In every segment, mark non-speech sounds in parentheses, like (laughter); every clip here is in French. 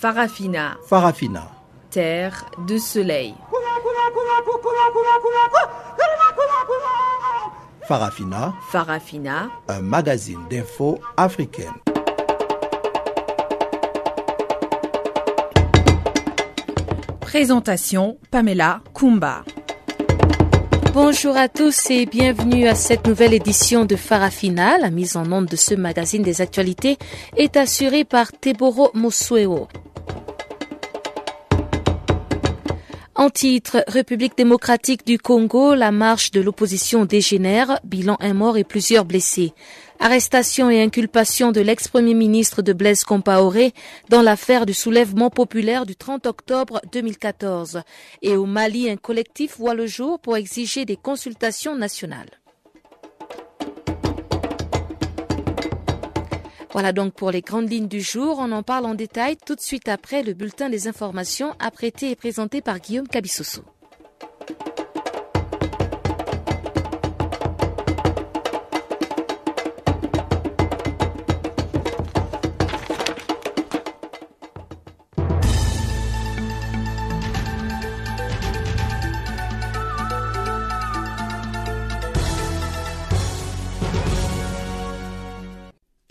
Farafina. Farafina. Terre de soleil. Farafina. Farafina. Un magazine d'infos africaine. Présentation Pamela Kumba. Bonjour à tous et bienvenue à cette nouvelle édition de Farafina. La mise en onde de ce magazine des actualités est assurée par Teboro Mosueo. En titre, République démocratique du Congo, la marche de l'opposition dégénère, bilan un mort et plusieurs blessés. Arrestation et inculpation de l'ex-premier ministre de Blaise Compaoré dans l'affaire du soulèvement populaire du 30 octobre 2014. Et au Mali, un collectif voit le jour pour exiger des consultations nationales. Voilà donc pour les grandes lignes du jour. On en parle en détail tout de suite après le bulletin des informations apprêté et présenté par Guillaume Cabissoso.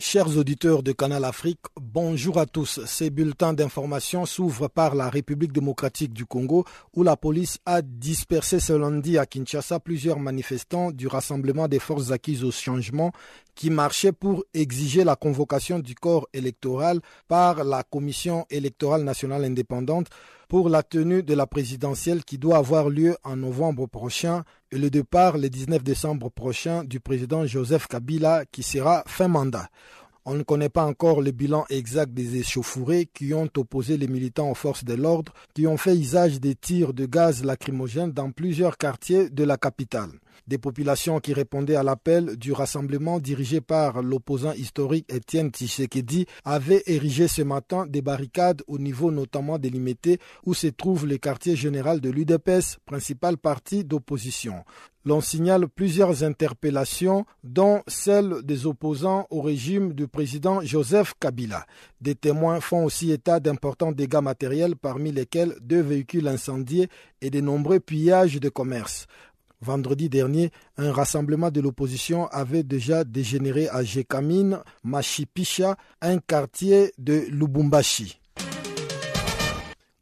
Chers auditeurs de Canal Afrique, bonjour à tous. Ces bulletins d'information s'ouvrent par la République démocratique du Congo où la police a dispersé ce lundi à Kinshasa plusieurs manifestants du Rassemblement des forces acquises au changement qui marchaient pour exiger la convocation du corps électoral par la Commission électorale nationale indépendante pour la tenue de la présidentielle qui doit avoir lieu en novembre prochain et le départ le 19 décembre prochain du président Joseph Kabila qui sera fin mandat. On ne connaît pas encore le bilan exact des échauffourées qui ont opposé les militants aux forces de l'ordre, qui ont fait usage des tirs de gaz lacrymogène dans plusieurs quartiers de la capitale. Des populations qui répondaient à l'appel du rassemblement dirigé par l'opposant historique Étienne Tshisekedi avaient érigé ce matin des barricades au niveau notamment délimité où se trouve le quartier général de l'UDPS, principal parti d'opposition l'on signale plusieurs interpellations, dont celle des opposants au régime du président Joseph Kabila. Des témoins font aussi état d'importants dégâts matériels, parmi lesquels deux véhicules incendiés et de nombreux pillages de commerce. Vendredi dernier, un rassemblement de l'opposition avait déjà dégénéré à Jekamine, Machipicha, un quartier de Lubumbashi.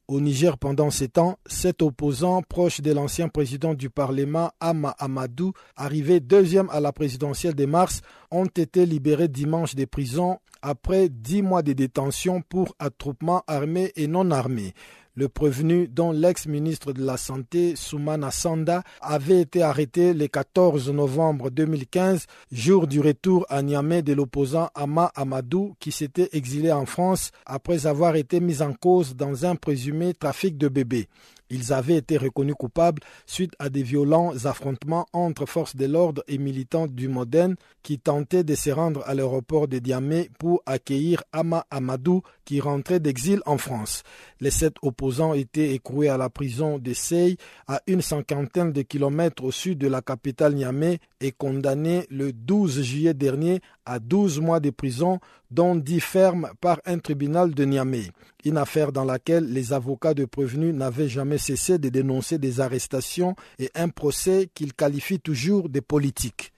Au Niger, pendant ces temps, sept opposants proches de l'ancien président du Parlement, Ama Amadou, arrivé deuxième à la présidentielle de mars, ont été libérés dimanche des prisons après dix mois de détention pour attroupement armé et non armé. Le prévenu, dont l'ex-ministre de la Santé, Soumana Sanda, avait été arrêté le 14 novembre 2015, jour du retour à Niamey de l'opposant Ama Amadou, qui s'était exilé en France après avoir été mis en cause dans un présumé trafic de bébés. Ils avaient été reconnus coupables suite à des violents affrontements entre forces de l'ordre et militants du Modène qui tentaient de se rendre à l'aéroport de Diamé pour accueillir Ama Amadou qui rentrait d'exil en France. Les sept opposants étaient écroués à la prison de Sey à une cinquantaine de kilomètres au sud de la capitale Niamey et condamnés le 12 juillet dernier à 12 mois de prison, dont 10 fermes par un tribunal de Niamey. Une affaire dans laquelle les avocats de prévenus n'avaient jamais cessé de dénoncer des arrestations et un procès qu'ils qualifient toujours de politique.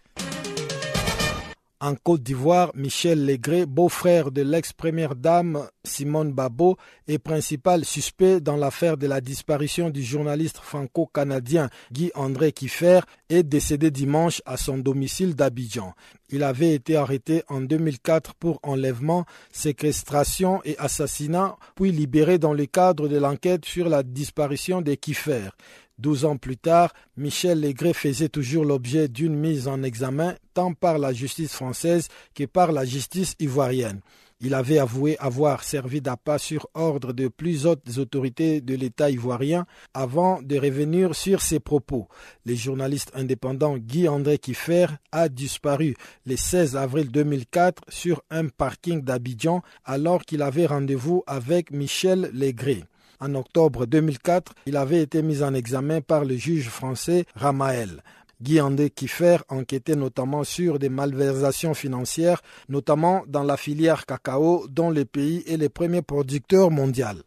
En Côte d'Ivoire, Michel Legré, beau-frère de l'ex-première dame Simone Babo, est principal suspect dans l'affaire de la disparition du journaliste franco-canadien Guy-André Kiffer, est décédé dimanche à son domicile d'Abidjan. Il avait été arrêté en 2004 pour enlèvement, séquestration et assassinat, puis libéré dans le cadre de l'enquête sur la disparition des Kiffer. Douze ans plus tard, Michel Legré faisait toujours l'objet d'une mise en examen tant par la justice française que par la justice ivoirienne. Il avait avoué avoir servi d'appât sur ordre de plus hautes autorités de l'État ivoirien avant de revenir sur ses propos. Le journaliste indépendant Guy-André Kiffer a disparu le 16 avril 2004 sur un parking d'Abidjan alors qu'il avait rendez-vous avec Michel Legré. En octobre 2004, il avait été mis en examen par le juge français Ramael. Guy Andé Kiffer enquêtait notamment sur des malversations financières, notamment dans la filière cacao dont le pays est le premier producteur mondial.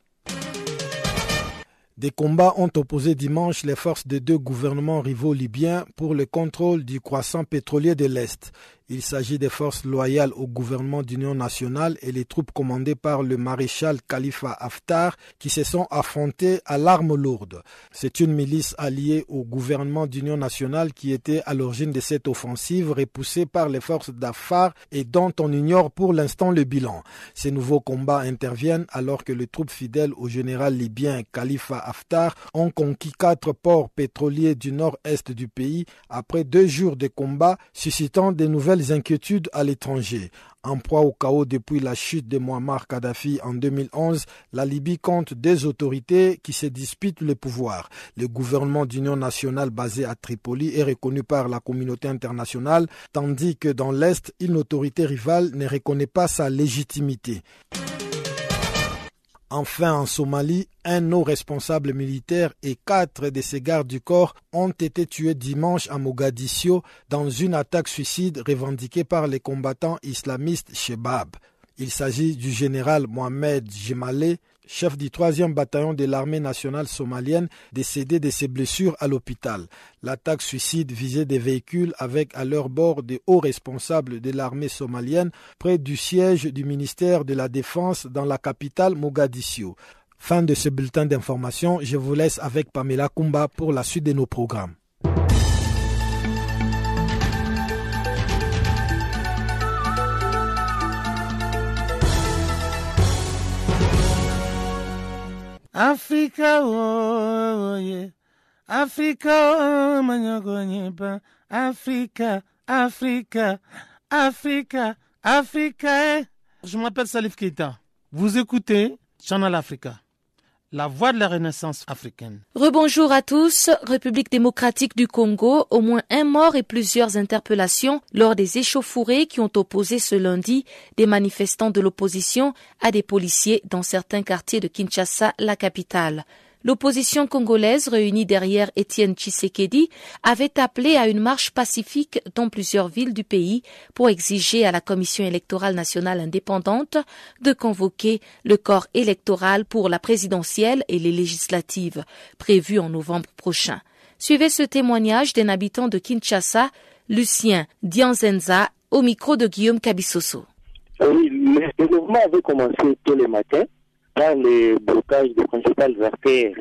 Des combats ont opposé dimanche les forces des deux gouvernements rivaux libyens pour le contrôle du croissant pétrolier de l'Est. Il s'agit des forces loyales au gouvernement d'union nationale et les troupes commandées par le maréchal Khalifa Haftar qui se sont affrontées à l'arme lourde. C'est une milice alliée au gouvernement d'union nationale qui était à l'origine de cette offensive repoussée par les forces d'Afar et dont on ignore pour l'instant le bilan. Ces nouveaux combats interviennent alors que les troupes fidèles au général libyen Khalifa Haftar ont conquis quatre ports pétroliers du nord-est du pays après deux jours de combats suscitant de nouvelles inquiétudes à l'étranger. En proie au chaos depuis la chute de Muammar Kadhafi en 2011, la Libye compte des autorités qui se disputent le pouvoir. Le gouvernement d'union nationale basé à Tripoli est reconnu par la communauté internationale, tandis que dans l'Est, une autorité rivale ne reconnaît pas sa légitimité. Enfin, en Somalie, un haut responsable militaire et quatre de ses gardes du corps ont été tués dimanche à Mogadiscio dans une attaque suicide revendiquée par les combattants islamistes Shebab. Il s'agit du général Mohamed Jemale, chef du 3e bataillon de l'armée nationale somalienne, décédé de ses blessures à l'hôpital. L'attaque suicide visait des véhicules avec à leur bord des hauts responsables de l'armée somalienne près du siège du ministère de la Défense dans la capitale Mogadiscio. Fin de ce bulletin d'information, je vous laisse avec Pamela Kumba pour la suite de nos programmes. Africa, oh, yeah. Africa, oh. Africa, Africa, Africa, Africa. Eh. Je m'appelle Salif Keita. Vous écoutez Channel Africa la de la renaissance africaine. Rebonjour à tous. République démocratique du Congo, au moins un mort et plusieurs interpellations lors des échauffourées qui ont opposé ce lundi des manifestants de l'opposition à des policiers dans certains quartiers de Kinshasa, la capitale. L'opposition congolaise réunie derrière Étienne Tshisekedi avait appelé à une marche pacifique dans plusieurs villes du pays pour exiger à la Commission électorale nationale indépendante de convoquer le corps électoral pour la présidentielle et les législatives prévues en novembre prochain. Suivez ce témoignage d'un habitant de Kinshasa, Lucien Dianzenza, au micro de Guillaume Cabissoso. Oui, le mouvement avait commencé tous les matins les blocages des principales artères,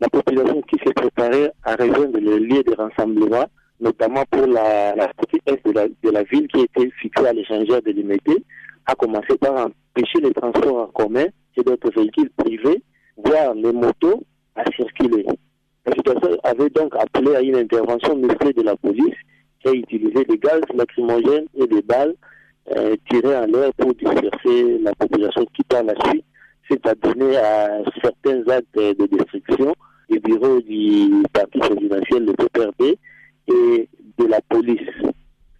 la population qui s'est préparée à rejoindre le lieu de rassemblement, notamment pour la, partie est de la, ville qui était située à l'échangeur de l'Imété, a commencé par empêcher les transports en commun et d'autres véhicules privés, voire les motos, à circuler. La situation avait donc appelé à une intervention musclée de la police qui a utilisé des gaz lacrymogènes et des balles euh, tirées en l'air pour disperser la population qui par la suite s'est adonné à certains actes de destruction du bureau du parti présidentiel, le PPRD, et de la police.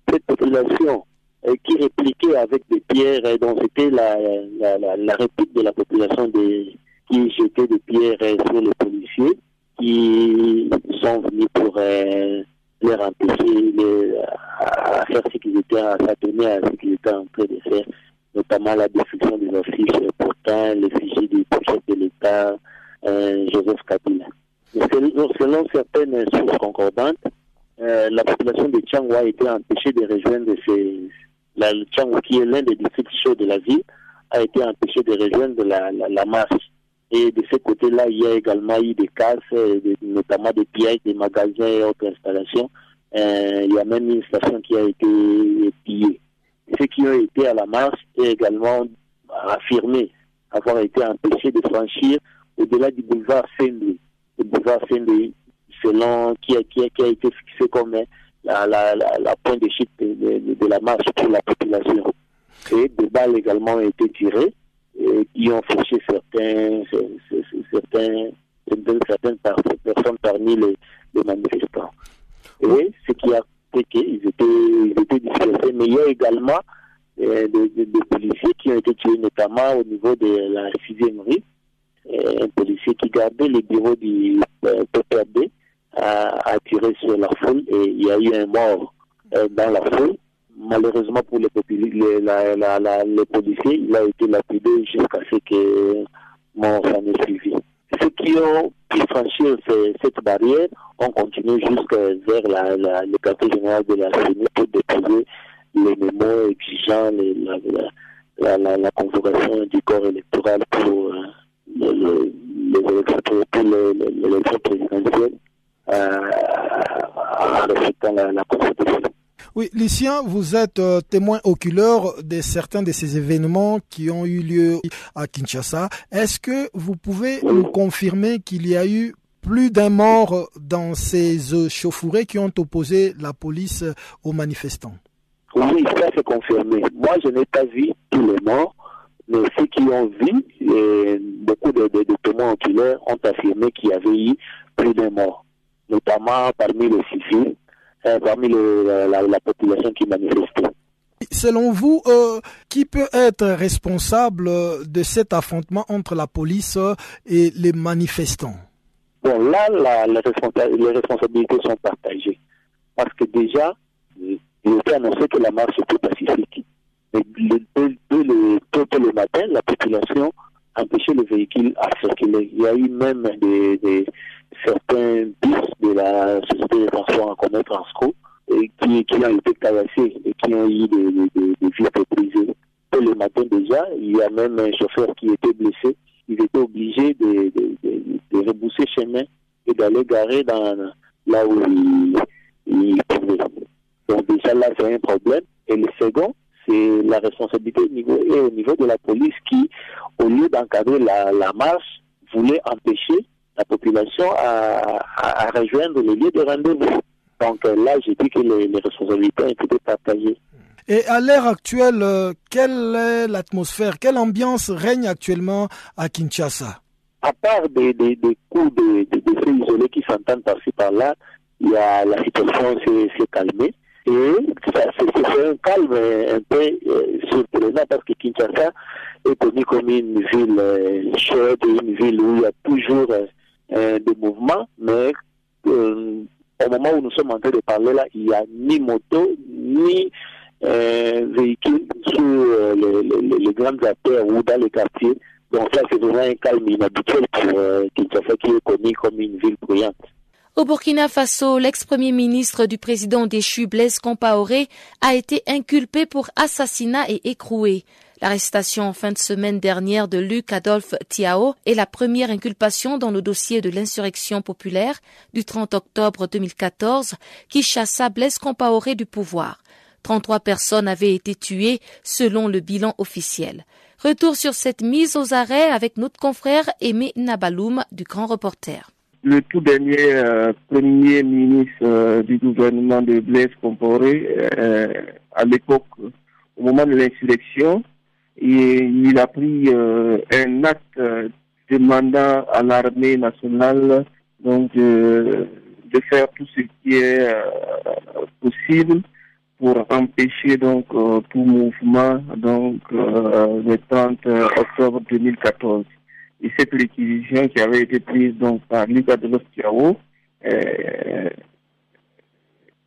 Cette population euh, qui répliquait avec des pierres, euh, dont c'était la, réplique de la population qui jetait des pierres euh, sur les policiers, qui sont venus pour empêcher les, à faire ce qu'ils étaient, à s'adonner à ce qu'ils étaient en train de faire notamment la destruction des affiches pourtant l'effigie du chef de l'État, euh, Joseph Kabila. Selon, certaines sources concordantes, euh, la population de Tchangwa a été empêchée de rejoindre ces, la qui est l'un des districts chauds de la ville, a été empêchée de rejoindre la, la, marche. Et de ce côté-là, il y a également eu des casses, notamment des pièges, des magasins et autres installations. Euh, il y a même une station qui a été pillée ceux qui ont été à la marche et également affirmé avoir été empêchés de franchir au-delà du boulevard Saint-Louis. Le boulevard Saint-Louis, selon qui a, été fixé comme la, la, la, la point de chute de, la marche pour la population. Et des balles également ont été tirées et qui ont fauché certaines personnes parmi les, les manifestants. Et ce qui a ils étaient, ils étaient dispersés, mais il y a également euh, des, policiers qui ont été tués, notamment au niveau de la 6e rue. Euh, un policier qui gardait les bureaux du euh, a, tiré sur la foule et il y a eu un mort dans la foule. Malheureusement pour les, les policiers, il a été lapidé jusqu'à ce que s'en est suivi. Ceux qui ont pu franchir cette barrière ont continué jusqu'à vers la, le quartier général de la CENI pour déposer les mémos exigeant les, la, la, la, convocation du corps électoral pour euh, l'élection présidentielle euh, en respectant la Constitution. Oui, Lucien, vous êtes euh, témoin oculaire de certains de ces événements qui ont eu lieu à Kinshasa. Est-ce que vous pouvez nous confirmer qu'il y a eu plus d'un mort dans ces chauffourées qui ont opposé la police aux manifestants? Oui, ça c'est confirmé. Moi, je n'ai pas vu tous les morts, mais ceux qui ont vu, et beaucoup de, témoins oculaires ont affirmé qu'il y avait eu plus d'un mort, notamment parmi les civils euh, parmi la, population qui manifestait. Selon vous, euh, qui peut être responsable de cet affrontement entre la police et les manifestants? Bon, là, la, les responsabilités sont partagées. Parce que déjà, il était annoncé que la marche était pacifique. Mais dès le, matin, la population empêchait les véhicules à circuler. Il y a eu même des, certains bus de la société de transport en commun Transco et qui, qui ont été cassés et qui ont eu des, des, des vitres brisées. le matin déjà, il y a même un chauffeur qui était blessé. Il était obligé de, de, de, rebousser chemin et d'aller garer là où il, il pouvait. Donc déjà là, c'est un problème. Et le second, c'est la responsabilité au niveau, au niveau de la police qui, au lieu d'encadrer la, la marche, voulait empêcher la population à, rejoindre les lieux de rendez-vous. Donc euh, là, j'ai dit que les, responsabilités ont été partagées. Et à l'heure actuelle, euh, quelle est l'atmosphère, quelle ambiance règne actuellement à Kinshasa? À part des, des, des coups de, de, faits isolés qui s'entendent par-ci par-là, il y a, la situation s'est calmée. Et c'est un calme un peu euh, surprenant parce que Kinshasa est connu comme une ville chaude, une ville où il y a toujours euh, de mouvement, mais euh, au moment où nous sommes en train de parler là, il n'y a ni moto, ni euh, véhicule sur euh, les, les, grandes artères ou dans les quartiers. Donc ça, c'est vraiment un calme inhabituel pour euh, Kinshasa qui est connu comme une ville bruyante. Au Burkina Faso, l'ex-premier ministre du président déchu Blaise Compaoré a été inculpé pour assassinat et écroué. L'arrestation en fin de semaine dernière de Luc Adolphe Tiao est la première inculpation dans le dossier de l'insurrection populaire du 30 octobre 2014 qui chassa Blaise Compaoré du pouvoir. 33 personnes avaient été tuées selon le bilan officiel. Retour sur cette mise aux arrêts avec notre confrère Aimé Nabaloum du Grand Reporter. Le tout dernier euh, premier ministre euh, du gouvernement de Blaise Compaoré, euh, à l'époque, au moment de l'insurrection, et il a pris euh, un acte demandant à l'armée nationale donc de faire tout ce qui est euh, possible pour empêcher donc euh, tout mouvement donc le 30 octobre 2014. Et cette réquisition qui avait été prise donc par Liga de l'Ostiao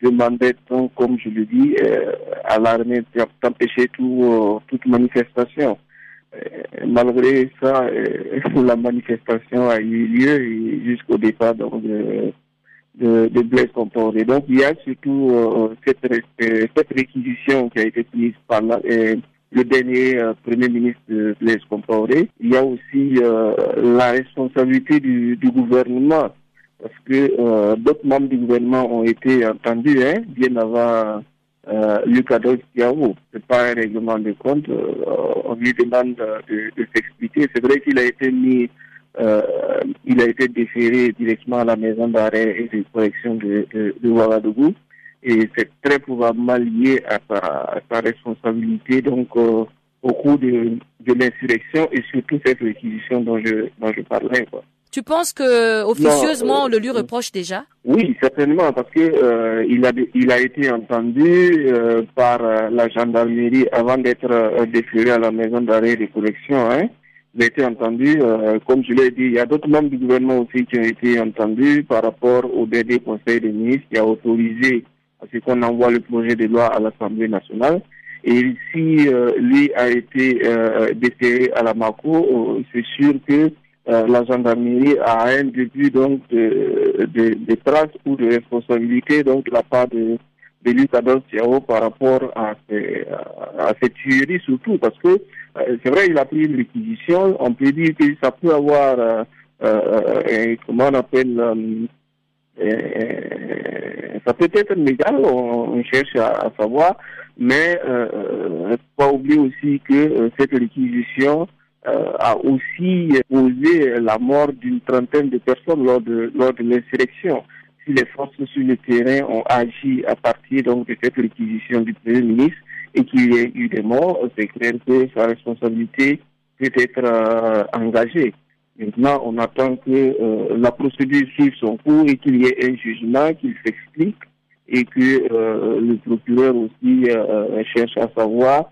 demandait donc, comme je le dis, euh, à l'armée d'empêcher tout, euh, toute manifestation. Euh, malgré ça, (laughs) la manifestation a eu lieu jusqu'au départ donc, de, de, de Blaise Compaoré. Donc il y a surtout cette, cette réquisition qui a été prise par le dernier Premier ministre de Blaise Compaoré. Il y a aussi la responsabilité du, du gouvernement parce que euh, d'autres membres du gouvernement ont été entendus hein, bien avant euh, Lucas Tiao. Ce n'est pas un règlement de compte. Euh, on lui demande de, de s'expliquer. C'est vrai qu'il a été mis, euh, il a été déféré directement à la maison d'arrêt et de correction de, de, de Ouagadougou. Et c'est très probablement lié à sa, à sa responsabilité donc euh, au cours de, de l'insurrection et surtout cette réquisition dont je, dont je parlais. Quoi. Tu penses que officieusement on le lui reproche déjà? Oui, certainement, parce que euh, il a il a été entendu euh, par euh, la gendarmerie avant d'être déféré à la maison d'arrêt de collection. Hein. il a été entendu. comme je l'ai dit, il y a d'autres membres du gouvernement aussi qui ont été entendus par rapport au dernier Conseil des ministres qui a autorisé à ce qu'on envoie le projet de loi à l'Assemblée nationale. Et si lui a été déterré à la MACO, c'est sûr que la gendarmerie a un début donc de, de, traces ou de responsabilité donc de la part de de Lucas par rapport à ces tueries surtout parce que euh, c'est vrai il a pris une réquisition. On peut dire que ça peut avoir euh, euh, comment on appelle ça peut être légal on, cherche à, savoir mais euh, pas oublier aussi que cette réquisition a aussi causé la mort d'une trentaine de personnes lors de lors de l'insurrection les forces sur le terrain ont agi à partir donc de cette réquisition du Premier ministre et qu'il y ait eu des morts, c'est clair que sa responsabilité peut être euh, engagée. Maintenant, on attend que euh, la procédure suive son cours et qu'il y ait un jugement, qu'il s'explique et que euh, le procureur aussi cherche à savoir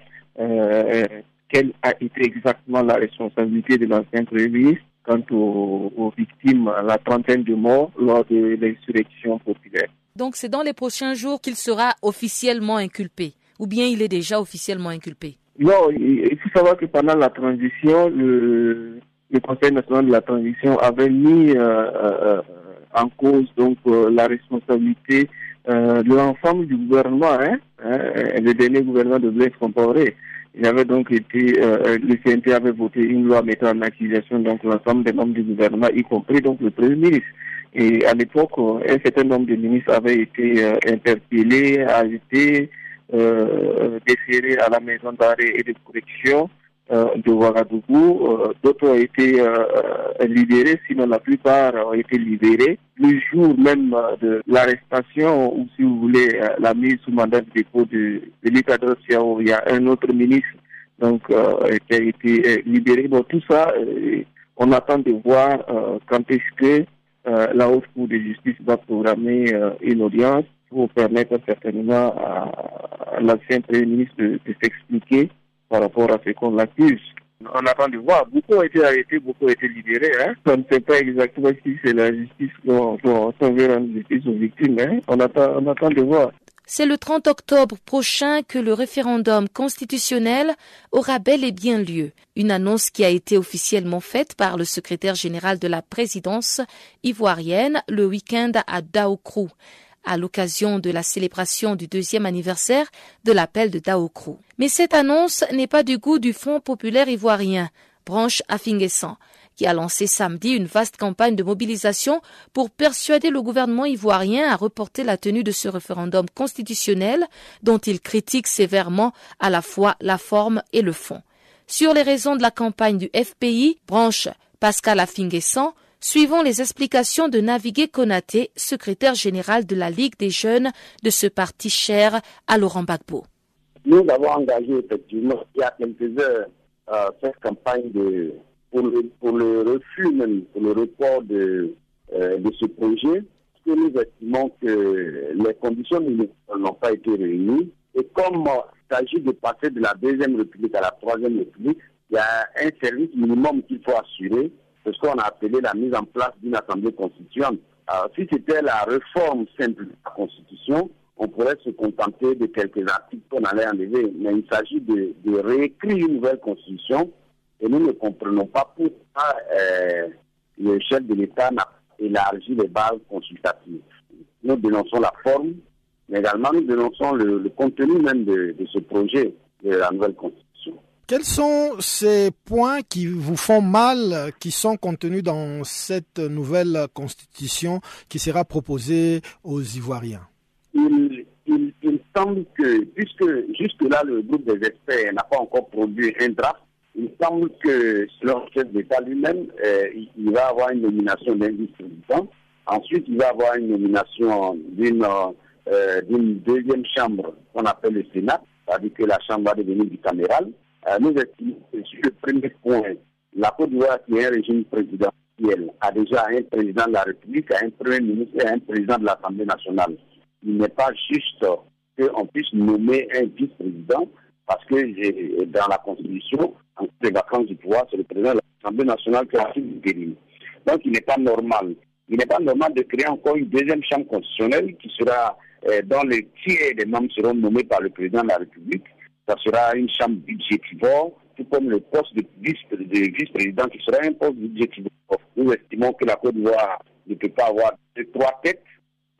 quelle a été exactement la responsabilité de l'ancien Premier ministre quant aux, victimes, la trentaine de morts lors de l'insurrection populaire. Donc c'est dans les prochains jours qu'il sera officiellement inculpé, ou bien il est déjà officiellement inculpé? Non, il faut savoir que pendant la transition, le, Conseil national de la transition avait mis euh, euh, en cause donc euh, la responsabilité de l'ensemble du gouvernement, hein, hein, le dernier gouvernement de Blaise Compaoré. Il avait donc été, euh, le CNT avait voté une loi mettant en accusation donc l'ensemble des membres du gouvernement, y compris donc le Premier ministre. Et à l'époque, euh, un certain nombre de ministres avaient été euh, interpellés, arrêtés, euh, déférés à la maison d'arrêt et de correction euh, de Ouagadougou. Euh, d'autres ont été euh, libérés, sinon la plupart ont été libérés. Le jour même de l'arrestation, ou si vous voulez, la mise sous mandat de dépôt de, de il y a un autre ministre donc qui a été libéré. Bon, tout ça, on attend de voir quand est-ce que la Haute Cour de justice va programmer une audience pour permettre certainement à, l'ancien Premier ministre de s'expliquer par rapport à ce qu'on l'accuse. On attend de voir. Beaucoup ont été arrêtés, beaucoup ont été libérés. Hein. On ne sait pas exactement si c'est la justice qu'on veut rendre justice aux victimes. Hein. On, attend, on attend de voir. C'est le 30 octobre prochain que le référendum constitutionnel aura bel et bien lieu. Une annonce qui a été officiellement faite par le secrétaire général de la présidence ivoirienne le week-end à Daokrou à l'occasion de la célébration du deuxième anniversaire de l'appel de Daokrou. Mais cette annonce n'est pas du goût du Front populaire ivoirien, branche Afingessan, qui a lancé samedi une vaste campagne de mobilisation pour persuader le gouvernement ivoirien à reporter la tenue de ce référendum constitutionnel dont il critique sévèrement à la fois la forme et le fond. Sur les raisons de la campagne du FPI, branche Pascal Afingessan Suivons les explications de Navigué Konaté, secrétaire général de la Ligue des jeunes de ce parti cher à Laurent Gbagbo. Nous avons engagé effectivement il y a quelques heures cette campagne pour, le, refus même, pour le report de, euh, de ce projet, parce que nous estimons que les conditions n'ont pas été réunies. Et comme euh, il s'agit de passer de la deuxième république à la troisième république, il y a un service minimum qu'il faut assurer c'est ce qu'on a appelé la mise en place d'une assemblée constituante. Alors, si c'était la réforme simple de la Constitution, on pourrait se contenter de quelques articles qu'on allait enlever. Mais il s'agit de, réécrire une nouvelle Constitution et nous ne comprenons pas pourquoi euh, le chef de l'État n'a élargi les bases consultatives. Nous dénonçons la forme, mais également nous dénonçons le, contenu même de ce projet de la nouvelle Constitution. Quels sont ces points qui vous font mal, qui sont contenus dans cette nouvelle constitution qui sera proposée aux Ivoiriens il, semble que, puisque jusque-là le groupe des experts n'a pas encore produit un draft, il semble que selon le chef d'État lui-même, euh, il, va avoir une nomination d'un vice-président. Ensuite, il va avoir une nomination d'une euh, deuxième chambre qu'on appelle le Sénat, c'est-à-dire que la chambre va devenir bicaméral. Euh, nous estimons sur le premier point, la Côte d'Ivoire, qui est un régime présidentiel, a déjà un président de la République, un premier ministre et un président de l'Assemblée nationale. Il n'est pas juste qu'on puisse nommer un vice-président Parce que dans la Constitution, en les vacances du pouvoir, c'est le président de l'Assemblée nationale qui a du Donc il n'est pas normal. Il n'est pas normal de créer encore une deuxième chambre constitutionnelle qui sera, euh, dont les tiers des membres seront nommés par le président de la République. Ça sera une chambre budgétivore, tout comme le poste de vice-président qui sera un poste budgétivore. Nous estimons que la Côte d'Ivoire ne peut pas avoir trois têtes.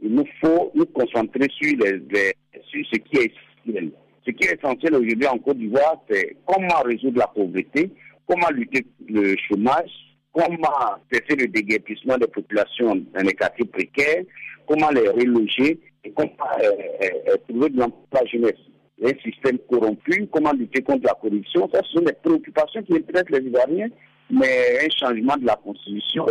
Il nous faut nous concentrer sur, les, sur ce qui est essentiel. Ce qui est essentiel aujourd'hui en Côte d'Ivoire, c'est comment résoudre la pauvreté, comment lutter contre le chômage, comment cesser le déguerpissement des populations dans les quartiers précaires, comment les reloger et comment euh, euh, euh, trouver de l'emploi jeunesse. Un système corrompu, comment lutter contre la corruption, ça ce sont des préoccupations qui intéressent les Ivoiriens, mais un changement de la Constitution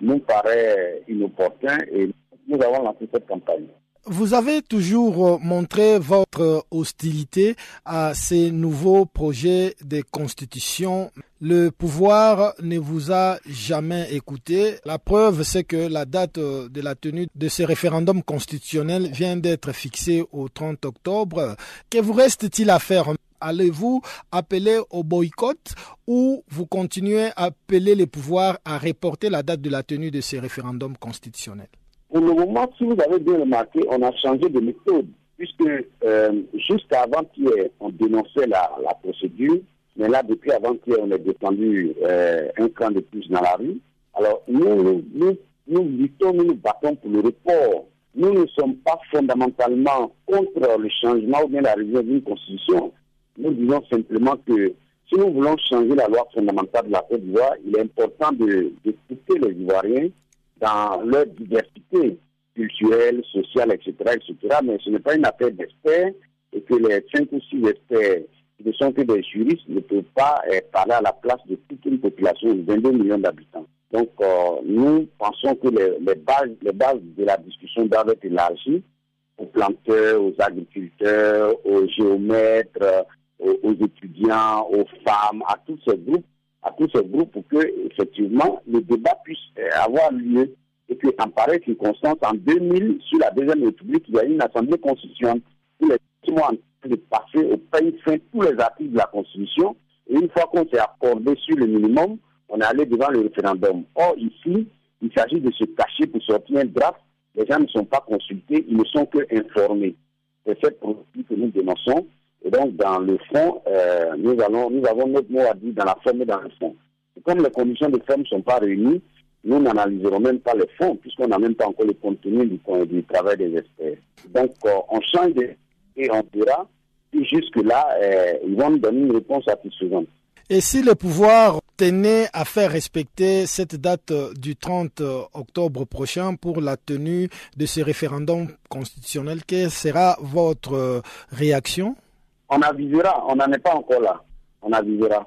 nous paraît inopportun et nous avons lancé cette campagne. Vous avez toujours euh, montré votre hostilité à ces nouveaux projets de constitution. Le pouvoir ne vous a jamais écouté. La preuve, c'est que la date euh, de la tenue de ce référendum constitutionnel vient d'être fixée au 30 octobre. Que vous reste-t-il à faire? Allez-vous appeler au boycott ou vous continuez à appeler les pouvoirs à reporter la date de la tenue de ce référendum constitutionnel pour le moment, si vous avez bien remarqué, on a changé de méthode, puisque euh, jusqu'à avant-hier, on dénonçait la, procédure, mais là, depuis avant-hier, on est descendu euh, un cran de plus dans la rue. Alors, nous, nous, nous, luttons, nous nous battons pour le report. Nous ne sommes pas fondamentalement contre le changement ou bien la révision d'une constitution. Nous disons simplement que si nous voulons changer la loi fondamentale de la Côte d'Ivoire, il est important de, de les Ivoiriens dans leur diversité culturelle, sociale, etc., etc. Mais ce n'est pas une affaire d'experts et que les cinq ou six experts qui ne sont que des juristes ne peuvent pas euh, parler à la place de toute une population de 22 millions d'habitants. Donc, euh, nous pensons que les, bases, les bases de la discussion doivent être élargies aux planteurs, aux agriculteurs, aux géomètres, aux étudiants, aux femmes, à tous ces groupes à tous ces groupes pour que, effectivement, le débat puisse euh, avoir lieu. Et que, en pareille circonstance, en 2000, sur la Deuxième République, il y a une assemblée constitutionnelle où les gens en train de passer au pays fin tous les articles de la Constitution. Et une fois qu'on s'est accordé sur le minimum, on est allé devant le référendum. Or, ici, il s'agit de se cacher pour sortir un draft. Les gens ne sont pas consultés, ils ne sont que informés. C'est cette politique que nous dénonçons. Et donc, dans le fond, euh, nous, allons, nous avons notre mot à dire dans la forme et dans le fond. Et comme les conditions de forme ne sont pas réunies, nous n'analyserons même pas les fonds, puisqu'on n'a même pas encore le contenu du, du travail des experts. Donc, euh, on change et on verra si jusque-là, euh, ils vont nous donner une réponse satisfaisante. Et si le pouvoir tenait à faire respecter cette date du 30 octobre prochain pour la tenue de ce référendum constitutionnel, quelle sera votre réaction? On avisera, on n'en est pas encore là. On avisera.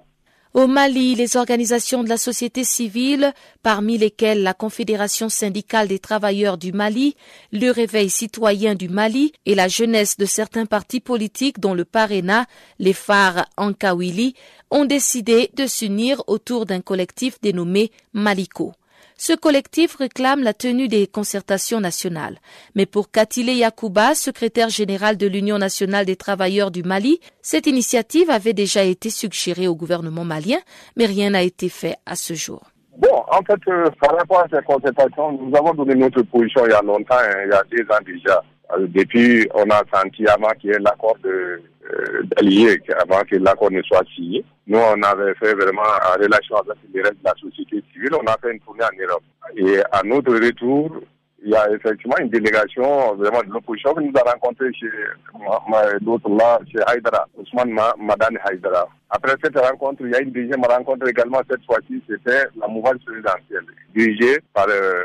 Au Mali, les organisations de la société civile, parmi lesquelles la Confédération syndicale des travailleurs du Mali, le Réveil citoyen du Mali et la jeunesse de certains partis politiques dont le Parena, les phares Ankawili, ont décidé de s'unir autour d'un collectif dénommé Maliko. Ce collectif réclame la tenue des concertations nationales. Mais pour Katile Yakuba, secrétaire général de l'Union nationale des travailleurs du Mali, cette initiative avait déjà été suggérée au gouvernement malien, mais rien n'a été fait à ce jour. Bon, en fait, euh, par rapport à ces concertations, nous avons donné notre position il y a longtemps, hein, il y a deux ans déjà. Euh, depuis, on a senti avant qu'il y ait l'accord euh, d'alliés avant que l'accord ne soit signé. Nous, on avait fait vraiment en relation avec les reste de la société civile, on a fait une tournée en Europe. Et à notre retour, il y a effectivement une délégation vraiment de l'opposition qui nous a rencontrés chez d'autres là, chez Haïdara, Ousmane Madani Haïdara. Après cette rencontre, il y a une deuxième rencontre également, cette fois-ci, c'était la mouvance présidentielle, dirigée par euh,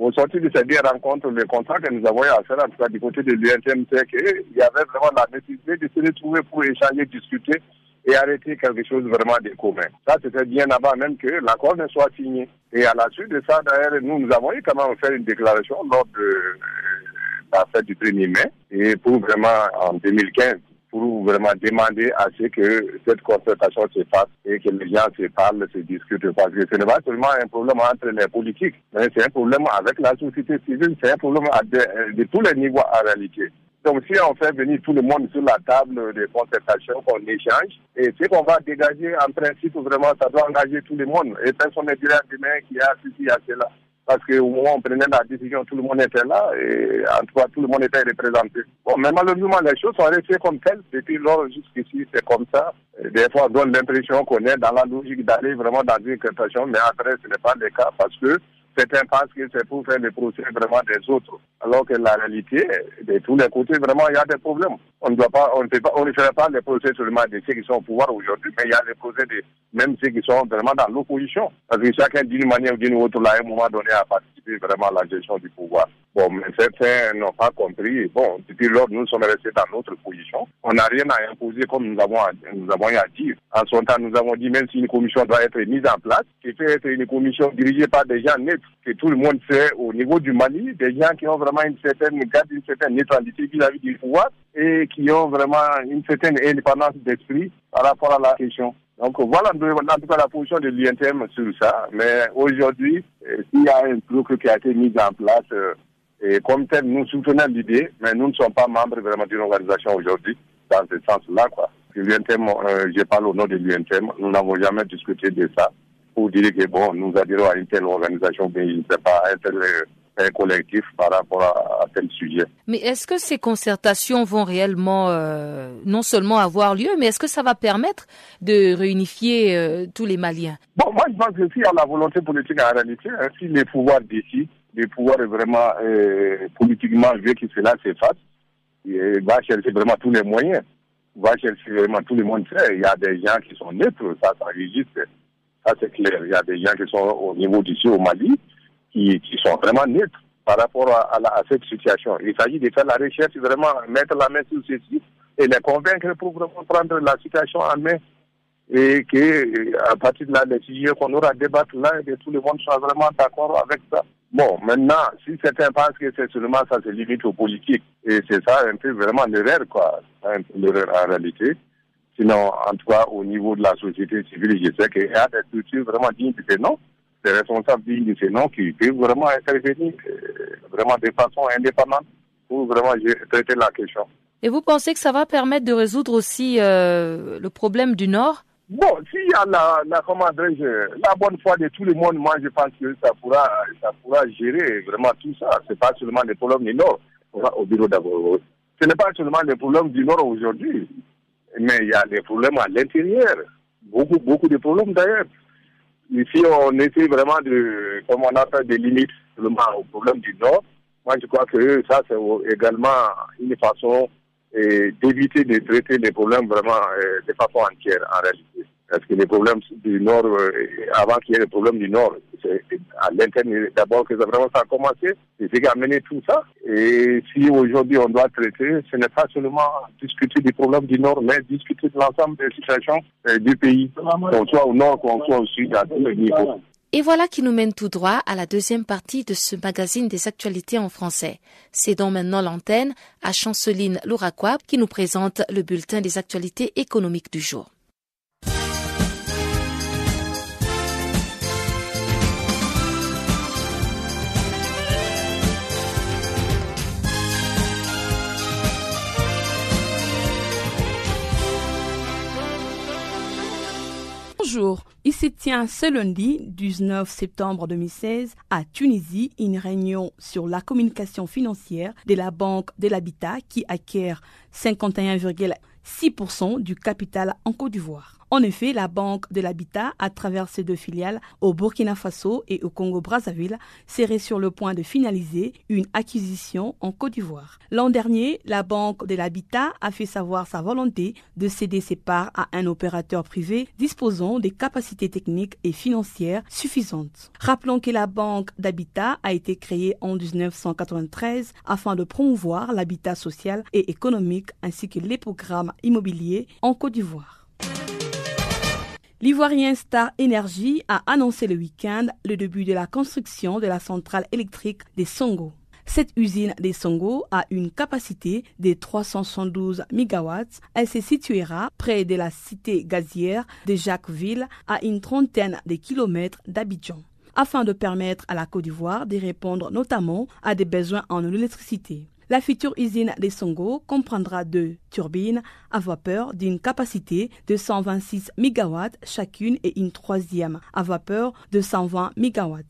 au sortir de ces deux rencontres, le contrat que nous avons eu à faire, en tout cas du côté de l'UNTM, c'est qu'il y avait vraiment la nécessité de se retrouver pour échanger, discuter et arrêter quelque chose vraiment de commun. Ça, c'était bien avant même que l'accord ne soit signé. Et à la suite de ça, d'ailleurs, nous, nous avons eu quand même fait une déclaration lors de la fête du 1er mai, et pour vraiment en 2015, pour vraiment demander à ce que cette concertation se fasse et que les gens se parlent, se discutent. Parce que ce n'est pas seulement un problème entre les politiques, mais c'est un problème avec la société civile, c'est un problème de, tous les niveaux en réalité. Donc, si on fait venir tout le monde sur la table de concertation, qu'on échange, et ce qu'on va dégager, en principe, vraiment, ça doit engager tout le monde. Et personne ne dirait demain qu'il y a ceci, a cela. Parce qu'au moment où on prenait la décision, tout le monde était là, et en tout cas, tout le monde était représenté. Bon, mais malheureusement, les choses sont restées comme telles. Depuis lors, jusqu'ici, c'est comme ça. Des fois, on donne l'impression qu'on est dans la logique d'aller vraiment dans une concertation, mais après, ce n'est pas le cas parce que Certains pensent que c'est pour faire le procès vraiment des autres, alors que la réalité, de tous les côtés, vraiment, il y a des problèmes. On ne doit pas, on ne fait pas, on ne fait pas les procès seulement de ceux qui sont au pouvoir aujourd'hui, mais il y a les procès de même ceux qui sont vraiment dans l'opposition. Parce que chacun, d'une manière ou d'une autre, là, à un moment donné, a participé vraiment à la gestion du pouvoir. Bon, mais certains n'ont pas compris. Bon, depuis lors, nous sommes restés dans notre position. On n'a rien à imposer comme nous avons, nous avons à dire. En son temps, nous avons dit, même si une commission doit être mise en place, qu'il peut être une commission dirigée par des gens nets, que tout le monde sait au niveau du Mali, des gens qui ont vraiment une certaine, une certaine neutralité vis-à-vis du pouvoir et qui ont vraiment une certaine indépendance d'esprit par rapport à la question. Donc voilà en tout cas la position de l'INTM sur ça. Mais aujourd'hui, euh, s'il y a un truc qui a été mis en place, euh, et comme tel, nous soutenons l'idée, mais nous ne sommes pas membres vraiment d'une organisation aujourd'hui dans ce sens-là. quoi. L'UNTM, euh, je parle au nom de l'UNTM, nous n'avons jamais discuté de ça pour dire que bon, nous adhérons à une telle organisation, mais il ne pas un tel un collectif par rapport à, tel sujet. Mais est-ce que ces concertations vont réellement euh, non seulement avoir lieu, mais est-ce que ça va permettre de réunifier euh, tous les Maliens? Bon, moi je pense que s'il y a la volonté politique en réalité, hein, si les pouvoirs décident, le pouvoir est vraiment euh, politiquement veut que cela se fasse. Il va chercher vraiment tous les moyens. Il va chercher vraiment tout le monde. Il y a des gens qui sont neutres, ça, ça existe. Ça, c'est clair. Il y a des gens qui sont au niveau d'ici, au Mali, qui, sont vraiment neutres par rapport à, cette situation. Il s'agit de faire la recherche, vraiment mettre la main sur ceci et les convaincre pour vraiment prendre la situation en main et que à partir de là, les qu'on aura à débattre là, et que tout le monde soit vraiment d'accord avec ça. Bon, maintenant, si certains pensent que c'est seulement ça se limite aux politiques, et c'est ça un peu vraiment l'erreur, quoi, l'erreur en réalité. Sinon, en tout cas, au niveau de la société civile, je sais qu'il y a des structures vraiment dignes de noms, des responsables dignes de ces noms qui peuvent vraiment intervenir euh, vraiment de façon indépendante pour vraiment traiter la question. Et vous pensez que ça va permettre de résoudre aussi euh, le problème du Nord? Bon, s'il y a la, la, comment la bonne foi de tout le monde, moi je pense que ça pourra, ça pourra gérer vraiment tout ça. Ce n'est pas seulement les problèmes du Nord au bureau d'abord. Ce n'est pas seulement les problèmes du Nord aujourd'hui, mais il y a des problèmes à l'intérieur. Beaucoup, beaucoup de problèmes d'ailleurs. Ici, on essaie vraiment de, comme on appelle, des limites seulement au problème du Nord. Moi, je crois que ça, c'est également une façon d'éviter de traiter les problèmes vraiment euh, de façon entière en réalité. Parce que les problèmes du Nord, euh, avant qu'il y ait les problèmes du Nord, c'est à l'interne d'abord que ça, vraiment ça a commencé, c'est ce qui a mené tout ça. Et si aujourd'hui on doit traiter, ce n'est pas seulement discuter des problèmes du Nord, mais discuter de l'ensemble des situations euh, du pays, qu'on soit au Nord, qu'on soit au Sud, à tous les niveaux. Et voilà qui nous mène tout droit à la deuxième partie de ce magazine des actualités en français. C'est donc maintenant l'antenne à Chanceline Louraquois qui nous présente le bulletin des actualités économiques du jour. Bonjour, il se tient ce lundi 19 septembre 2016 à Tunisie une réunion sur la communication financière de la Banque de l'Habitat qui acquiert 51,6% du capital en Côte d'Ivoire. En effet, la Banque de l'Habitat, à travers ses deux filiales au Burkina Faso et au Congo-Brazzaville, serait sur le point de finaliser une acquisition en Côte d'Ivoire. L'an dernier, la Banque de l'Habitat a fait savoir sa volonté de céder ses parts à un opérateur privé disposant des capacités techniques et financières suffisantes. Rappelons que la Banque d'Habitat a été créée en 1993 afin de promouvoir l'habitat social et économique ainsi que les programmes immobiliers en Côte d'Ivoire. L'ivoirien Star Energy a annoncé le week-end le début de la construction de la centrale électrique des Songo. Cette usine des Songo a une capacité de 372 MW. Elle se situera près de la cité gazière de Jacquesville à une trentaine de kilomètres d'Abidjan afin de permettre à la Côte d'Ivoire de répondre notamment à des besoins en électricité. La future usine des Songo comprendra deux turbines à vapeur d'une capacité de 126 MW chacune et une troisième à vapeur de 120 MW.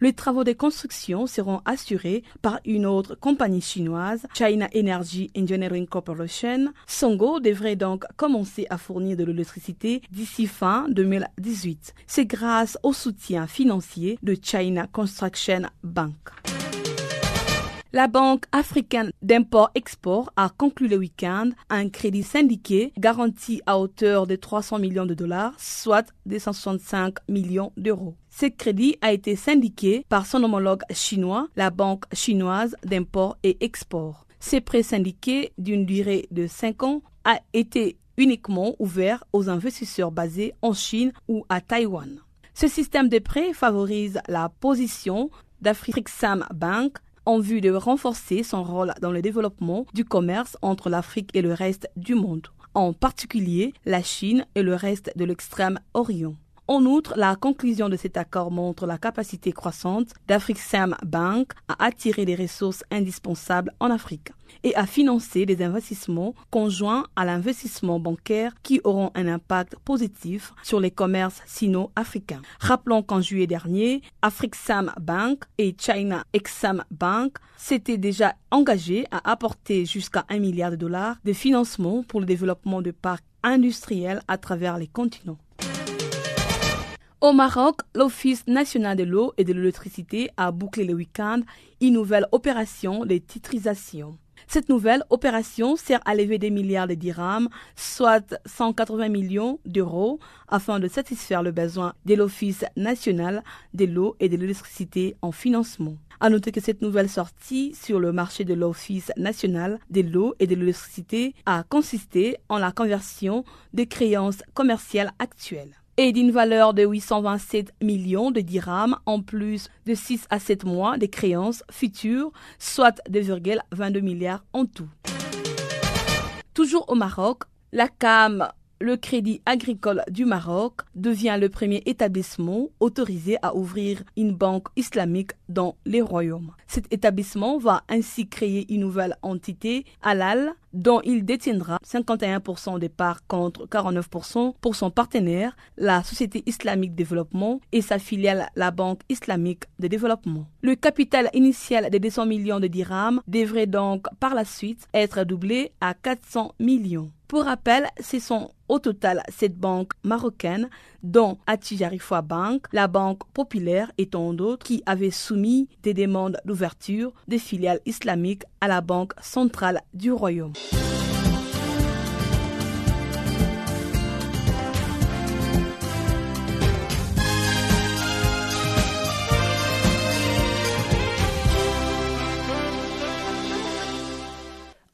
Les travaux de construction seront assurés par une autre compagnie chinoise, China Energy Engineering Corporation. Songo devrait donc commencer à fournir de l'électricité d'ici fin 2018. C'est grâce au soutien financier de China Construction Bank. La Banque africaine d'import-export a conclu le week-end un crédit syndiqué garanti à hauteur de 300 millions de dollars, soit 265 millions d'euros. Ce crédit a été syndiqué par son homologue chinois, la Banque chinoise d'import et export. Ce prêt syndiqué d'une durée de 5 ans a été uniquement ouvert aux investisseurs basés en Chine ou à Taïwan. Ce système de prêt favorise la position d'Afrixam Bank en vue de renforcer son rôle dans le développement du commerce entre l'Afrique et le reste du monde, en particulier la Chine et le reste de l'extrême-orient. En outre, la conclusion de cet accord montre la capacité croissante d'Afrixam Bank à attirer des ressources indispensables en Afrique et à financer des investissements conjoints à l'investissement bancaire qui auront un impact positif sur les commerces sino-africains. Rappelons qu'en juillet dernier, Afrixam Bank et China Exam Bank s'étaient déjà engagés à apporter jusqu'à un milliard de dollars de financement pour le développement de parcs industriels à travers les continents. Au Maroc, l'Office national de l'eau et de l'électricité a bouclé le week-end une nouvelle opération de titrisation. Cette nouvelle opération sert à lever des milliards de dirhams, soit 180 millions d'euros, afin de satisfaire le besoin de l'Office national de l'eau et de l'électricité en financement. À noter que cette nouvelle sortie sur le marché de l'Office national de l'eau et de l'électricité a consisté en la conversion des créances commerciales actuelles et d'une valeur de 827 millions de dirhams en plus de 6 à 7 mois de créances futures, soit 2,22 milliards en tout. Toujours au Maroc, la CAM le Crédit agricole du Maroc devient le premier établissement autorisé à ouvrir une banque islamique dans les royaumes. Cet établissement va ainsi créer une nouvelle entité, Alal, dont il détiendra 51% des parts contre 49% pour son partenaire, la Société islamique développement, et sa filiale, la Banque islamique de développement. Le capital initial de 200 millions de dirhams devrait donc par la suite être doublé à 400 millions. Pour rappel, ce sont au total cette banque marocaine, dont Atijarifwa Bank, la Banque populaire et tant d'autres, qui avaient soumis des demandes d'ouverture des filiales islamiques à la Banque centrale du Royaume.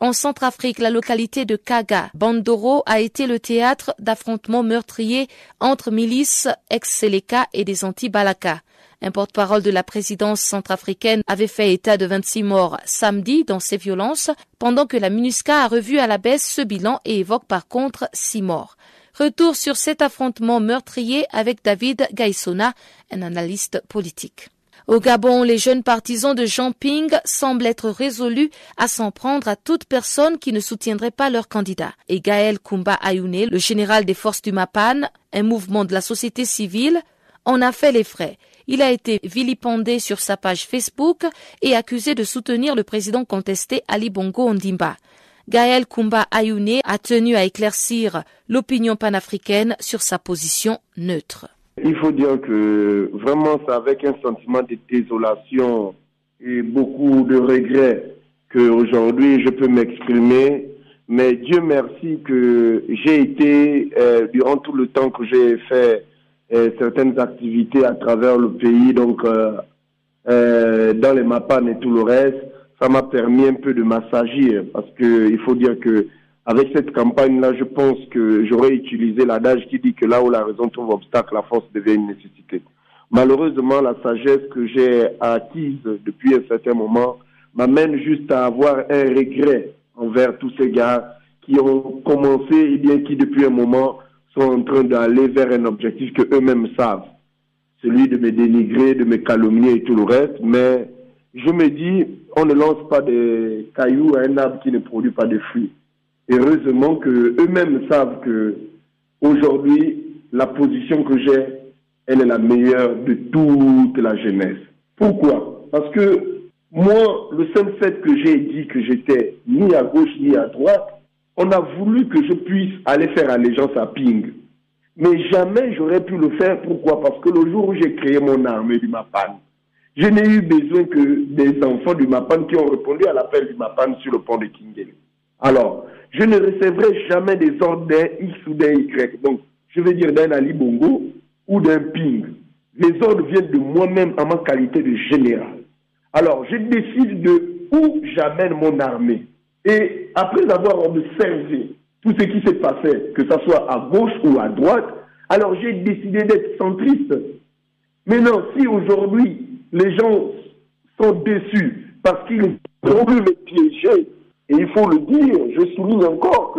En Centrafrique, la localité de Kaga, Bandoro, a été le théâtre d'affrontements meurtriers entre milices ex-Seleka et des anti-Balaka. Un porte-parole de la présidence centrafricaine avait fait état de 26 morts samedi dans ces violences, pendant que la MINUSCA a revu à la baisse ce bilan et évoque par contre 6 morts. Retour sur cet affrontement meurtrier avec David Gaissona, un analyste politique. Au Gabon, les jeunes partisans de Jean Ping semblent être résolus à s'en prendre à toute personne qui ne soutiendrait pas leur candidat. Et Gaël Kumba Ayouné, le général des forces du Mapan, un mouvement de la société civile, en a fait les frais. Il a été vilipendé sur sa page Facebook et accusé de soutenir le président contesté Ali Bongo Ondimba. Gaël Kumba Ayouné a tenu à éclaircir l'opinion panafricaine sur sa position neutre. Il faut dire que vraiment c'est avec un sentiment de désolation et beaucoup de regrets qu'aujourd'hui je peux m'exprimer. Mais Dieu merci que j'ai été, euh, durant tout le temps que j'ai fait euh, certaines activités à travers le pays, donc euh, dans les MAPAN et tout le reste, ça m'a permis un peu de m'assagir parce qu'il faut dire que avec cette campagne-là, je pense que j'aurais utilisé l'adage qui dit que là où la raison trouve obstacle, la force devient une nécessité. Malheureusement, la sagesse que j'ai acquise depuis un certain moment m'amène juste à avoir un regret envers tous ces gars qui ont commencé et bien qui depuis un moment sont en train d'aller vers un objectif que eux-mêmes savent, celui de me dénigrer, de me calomnier et tout le reste, mais je me dis, on ne lance pas des cailloux à un arbre qui ne produit pas de fruits. Heureusement que eux-mêmes savent que aujourd'hui, la position que j'ai, elle est la meilleure de toute la jeunesse. Pourquoi? Parce que moi, le seul fait que j'ai dit que j'étais ni à gauche ni à droite, on a voulu que je puisse aller faire allégeance à Ping. Mais jamais j'aurais pu le faire. Pourquoi? Parce que le jour où j'ai créé mon armée du Mapan, je n'ai eu besoin que des enfants du Mapan qui ont répondu à l'appel du Mapan sur le pont de Kingel. Alors, je ne recevrai jamais des ordres d'un X ou d'un Y. Donc, je veux dire d'un Ali Bongo ou d'un Ping. Les ordres viennent de moi-même en ma qualité de général. Alors, je décide de où j'amène mon armée. Et après avoir observé tout ce qui s'est passé, que ce soit à gauche ou à droite, alors j'ai décidé d'être centriste. Maintenant, si aujourd'hui les gens sont déçus parce qu'ils ont voulu me piéger, et il faut le dire, je souligne encore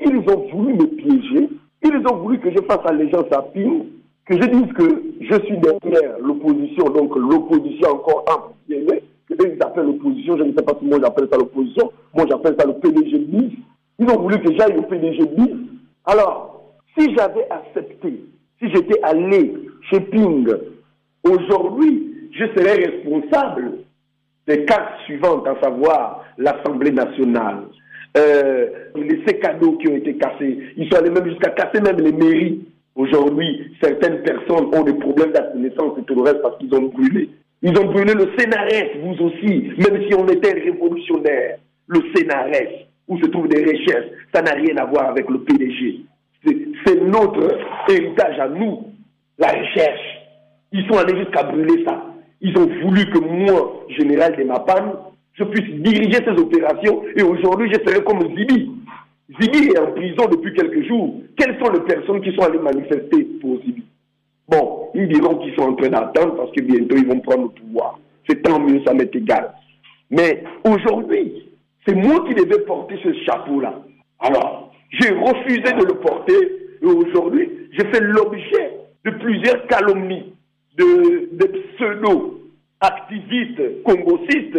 qu'ils ont voulu me piéger, ils ont voulu que je fasse allégeance à Ping, que je dise que je suis derrière l'opposition, donc l'opposition encore en que ils appellent l'opposition, je ne sais pas si moi j'appelle ça l'opposition, moi j'appelle ça le PDG bis. Ils ont voulu que j'aille au PDG bis. Alors, si j'avais accepté, si j'étais allé chez Ping, aujourd'hui, je serais responsable des cartes suivantes, à savoir l'Assemblée nationale, euh, les cadeaux qui ont été cassés. Ils sont allés même jusqu'à casser même les mairies. Aujourd'hui, certaines personnes ont des problèmes d'assainissement et tout le reste parce qu'ils ont brûlé. Ils ont brûlé le Sénarès, vous aussi, même si on était révolutionnaire. Le Sénarès, où se trouvent des richesses, ça n'a rien à voir avec le PDG. C'est notre héritage à nous, la recherche. Ils sont allés jusqu'à brûler ça. Ils ont voulu que moi, général de Mapan, je puisse diriger ces opérations et aujourd'hui je serai comme Zibi. Zibi est en prison depuis quelques jours. Quelles sont les personnes qui sont allées manifester pour Zibi? Bon, ils diront qu'ils sont en train d'attendre parce que bientôt ils vont prendre le pouvoir. C'est tant mieux, ça m'est égal. Mais aujourd'hui, c'est moi qui devais porter ce chapeau-là. Alors, j'ai refusé de le porter et aujourd'hui, j'ai fait l'objet de plusieurs calomnies, de, pseudo-activistes congosistes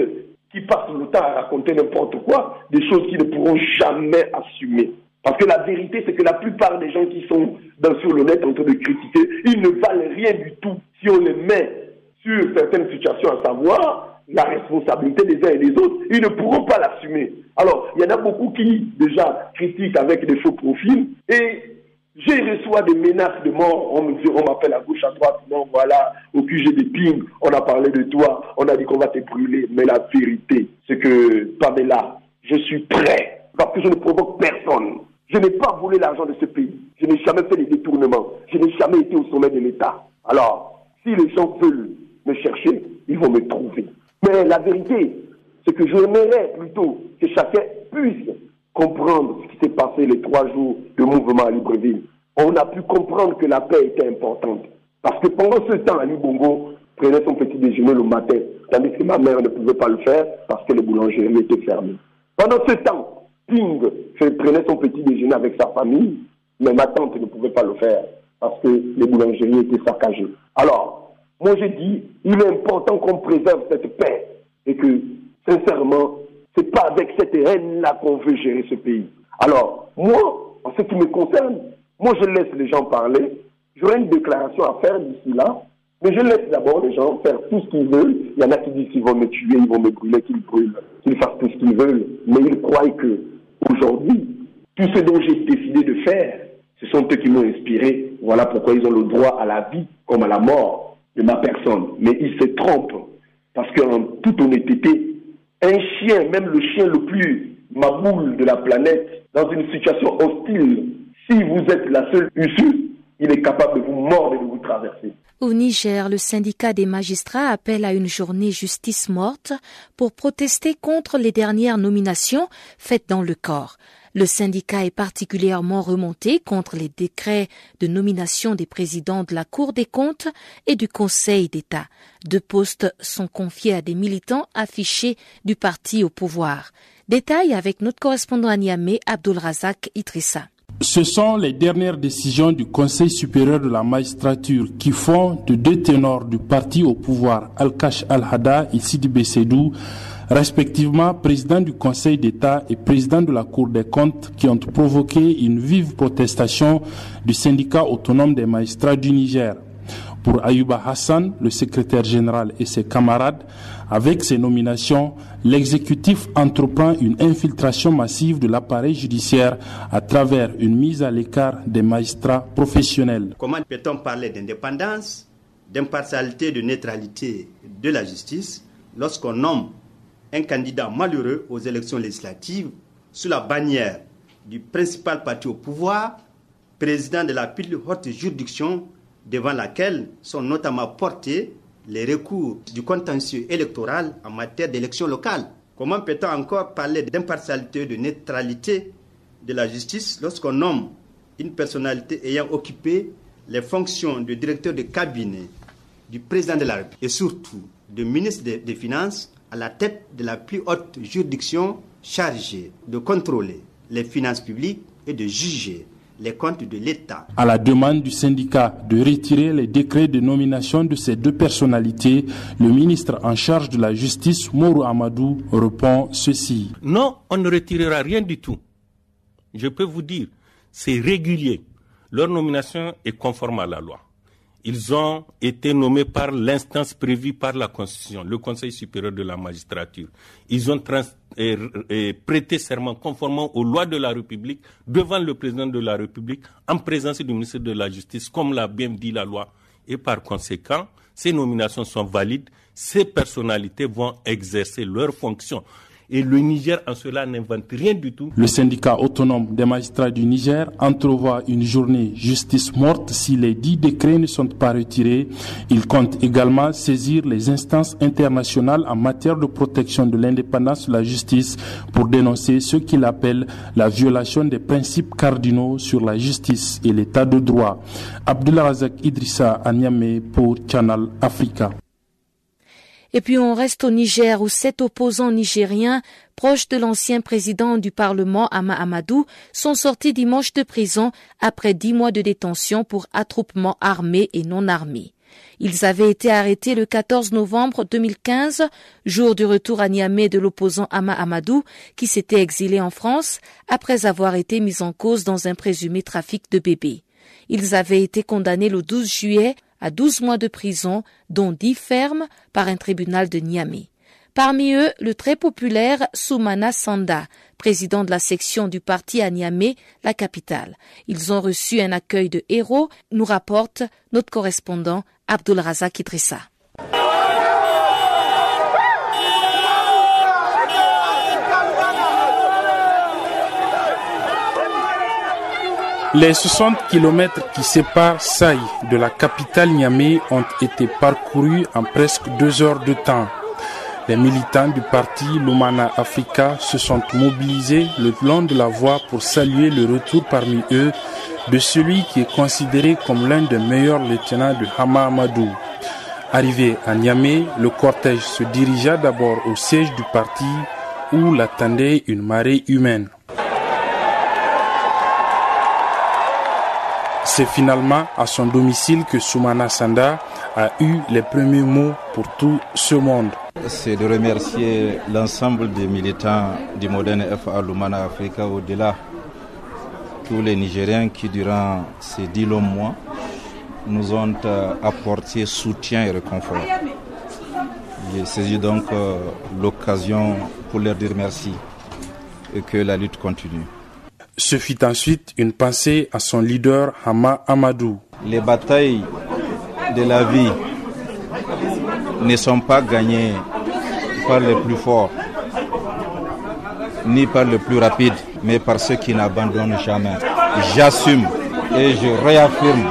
qui passent le temps à raconter n'importe quoi, des choses qu'ils ne pourront jamais assumer. Parce que la vérité, c'est que la plupart des gens qui sont dans, sur le net en train de critiquer, ils ne valent rien du tout si on les met sur certaines situations, à savoir la responsabilité des uns et des autres, ils ne pourront pas l'assumer. Alors, il y en a beaucoup qui déjà critiquent avec des faux profils et j'ai reçu des menaces de mort. On me dit, on m'appelle à gauche, à droite. Non, voilà, au QG des ping, on a parlé de toi. On a dit qu'on va te brûler. Mais la vérité, c'est que, Pamela, je suis prêt. Parce que je ne provoque personne. Je n'ai pas volé l'argent de ce pays. Je n'ai jamais fait des détournements. Je n'ai jamais été au sommet de l'État. Alors, si les gens veulent me chercher, ils vont me trouver. Mais la vérité, c'est que j'aimerais plutôt que chacun puisse comprendre ce qui s'est passé les trois jours de mouvement à Libreville. On a pu comprendre que la paix était importante. Parce que pendant ce temps, Ali Bongo prenait son petit déjeuner le matin, tandis que ma mère ne pouvait pas le faire parce que les boulangeries étaient fermées. Pendant ce temps, Ping prenait son petit déjeuner avec sa famille, mais ma tante ne pouvait pas le faire parce que les boulangeries étaient saccagées. Alors, moi j'ai dit, il est important qu'on préserve cette paix et que, sincèrement, c'est pas avec cette haine-là qu'on veut gérer ce pays. Alors, moi, en ce qui me concerne, moi je laisse les gens parler. J'aurai une déclaration à faire d'ici là, mais je laisse d'abord les gens faire tout ce qu'ils veulent. Il y en a qui disent qu'ils vont me tuer, ils vont me brûler, qu'ils brûlent, qu'ils fassent tout ce qu'ils veulent. Mais ils croient que aujourd'hui, tout ce dont j'ai décidé de faire, ce sont eux qui m'ont inspiré. Voilà pourquoi ils ont le droit à la vie comme à la mort de ma personne. Mais ils se trompent. Parce qu'en toute honnêteté, un chien, même le chien le plus maboule de la planète, dans une situation hostile, si vous êtes la seule issue, il est capable de vous mordre et de vous traverser. Au Niger, le syndicat des magistrats appelle à une journée justice morte pour protester contre les dernières nominations faites dans le corps. Le syndicat est particulièrement remonté contre les décrets de nomination des présidents de la Cour des comptes et du Conseil d'État. Deux postes sont confiés à des militants affichés du parti au pouvoir. Détail avec notre correspondant à Niamey, Abdul Razak Itrissa. Ce sont les dernières décisions du Conseil supérieur de la magistrature qui font de deux ténors du parti au pouvoir, Al-Kash Al-Hada et Sidi Bessedou, respectivement président du Conseil d'État et président de la Cour des comptes, qui ont provoqué une vive protestation du syndicat autonome des magistrats du Niger. Pour Ayuba Hassan, le secrétaire général et ses camarades, avec ces nominations, l'exécutif entreprend une infiltration massive de l'appareil judiciaire à travers une mise à l'écart des magistrats professionnels. Comment peut-on parler d'indépendance, d'impartialité, de neutralité de la justice lorsqu'on nomme un candidat malheureux aux élections législatives sous la bannière du principal parti au pouvoir, président de la plus haute juridiction devant laquelle sont notamment portés les recours du contentieux électoral en matière d'élections locales. Comment peut-on encore parler d'impartialité, de neutralité de la justice lorsqu'on nomme une personnalité ayant occupé les fonctions de directeur de cabinet du président de la République et surtout de ministre des Finances à la tête de la plus haute juridiction chargée de contrôler les finances publiques et de juger les comptes de l'État. À la demande du syndicat de retirer les décrets de nomination de ces deux personnalités, le ministre en charge de la justice, Mourou Amadou, répond ceci. Non, on ne retirera rien du tout. Je peux vous dire, c'est régulier. Leur nomination est conforme à la loi. Ils ont été nommés par l'instance prévue par la Constitution, le Conseil supérieur de la magistrature. Ils ont prêté serment conformément aux lois de la République devant le président de la République en présence du ministre de la Justice, comme l'a bien dit la loi. Et par conséquent, ces nominations sont valides. Ces personnalités vont exercer leurs fonctions et le Niger en cela n'invente rien du tout. Le syndicat autonome des magistrats du Niger entrevoit une journée justice morte si les dix décrets ne sont pas retirés. Il compte également saisir les instances internationales en matière de protection de l'indépendance de la justice pour dénoncer ce qu'il appelle la violation des principes cardinaux sur la justice et l'état de droit. Abdullah Razak Idrissa à pour Channel Africa. Et puis on reste au Niger où sept opposants nigériens proches de l'ancien président du Parlement Ama Amadou sont sortis dimanche de prison après dix mois de détention pour attroupement armé et non armé. Ils avaient été arrêtés le 14 novembre 2015, jour du retour à Niamey de l'opposant Ama Amadou, qui s'était exilé en France après avoir été mis en cause dans un présumé trafic de bébés. Ils avaient été condamnés le 12 juillet à 12 mois de prison, dont 10 fermes par un tribunal de Niamey. Parmi eux, le très populaire Soumana Sanda, président de la section du parti à Niamey, la capitale. Ils ont reçu un accueil de héros, nous rapporte notre correspondant Abdul Razak. Les 60 kilomètres qui séparent Saï de la capitale Niamey ont été parcourus en presque deux heures de temps. Les militants du parti Lumana Africa se sont mobilisés le long de la voie pour saluer le retour parmi eux de celui qui est considéré comme l'un des meilleurs lieutenants de Hama Amadou. Arrivé à Niamey, le cortège se dirigea d'abord au siège du parti où l'attendait une marée humaine. C'est finalement à son domicile que Soumana Sanda a eu les premiers mots pour tout ce monde. C'est de remercier l'ensemble des militants du moderne FA Lumana Africa au-delà, tous les Nigériens qui durant ces dix longs mois nous ont euh, apporté soutien et réconfort. J'ai saisi donc euh, l'occasion pour leur dire merci et que la lutte continue. Ce fut ensuite une pensée à son leader Hama Amadou. Les batailles de la vie ne sont pas gagnées par les plus forts, ni par les plus rapides, mais par ceux qui n'abandonnent jamais. J'assume et je réaffirme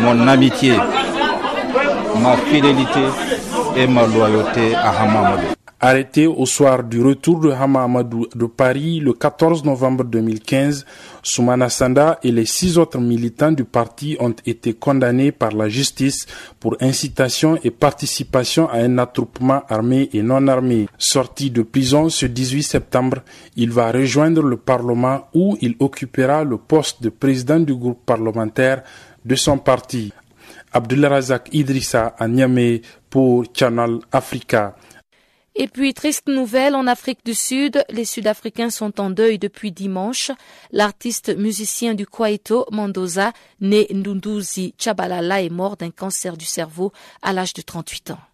mon amitié, ma fidélité et ma loyauté à Hama Amadou. Arrêté au soir du retour de Hama Amadou de Paris le 14 novembre 2015, Soumana Sanda et les six autres militants du parti ont été condamnés par la justice pour incitation et participation à un attroupement armé et non armé. Sorti de prison ce 18 septembre, il va rejoindre le Parlement où il occupera le poste de président du groupe parlementaire de son parti. Razak Idrissa à Niamey pour Channel Africa. Et puis, triste nouvelle, en Afrique du Sud, les Sud-Africains sont en deuil depuis dimanche. L'artiste musicien du Kwaito, Mendoza, né Ndunduzi Chabalala, est mort d'un cancer du cerveau à l'âge de 38 ans.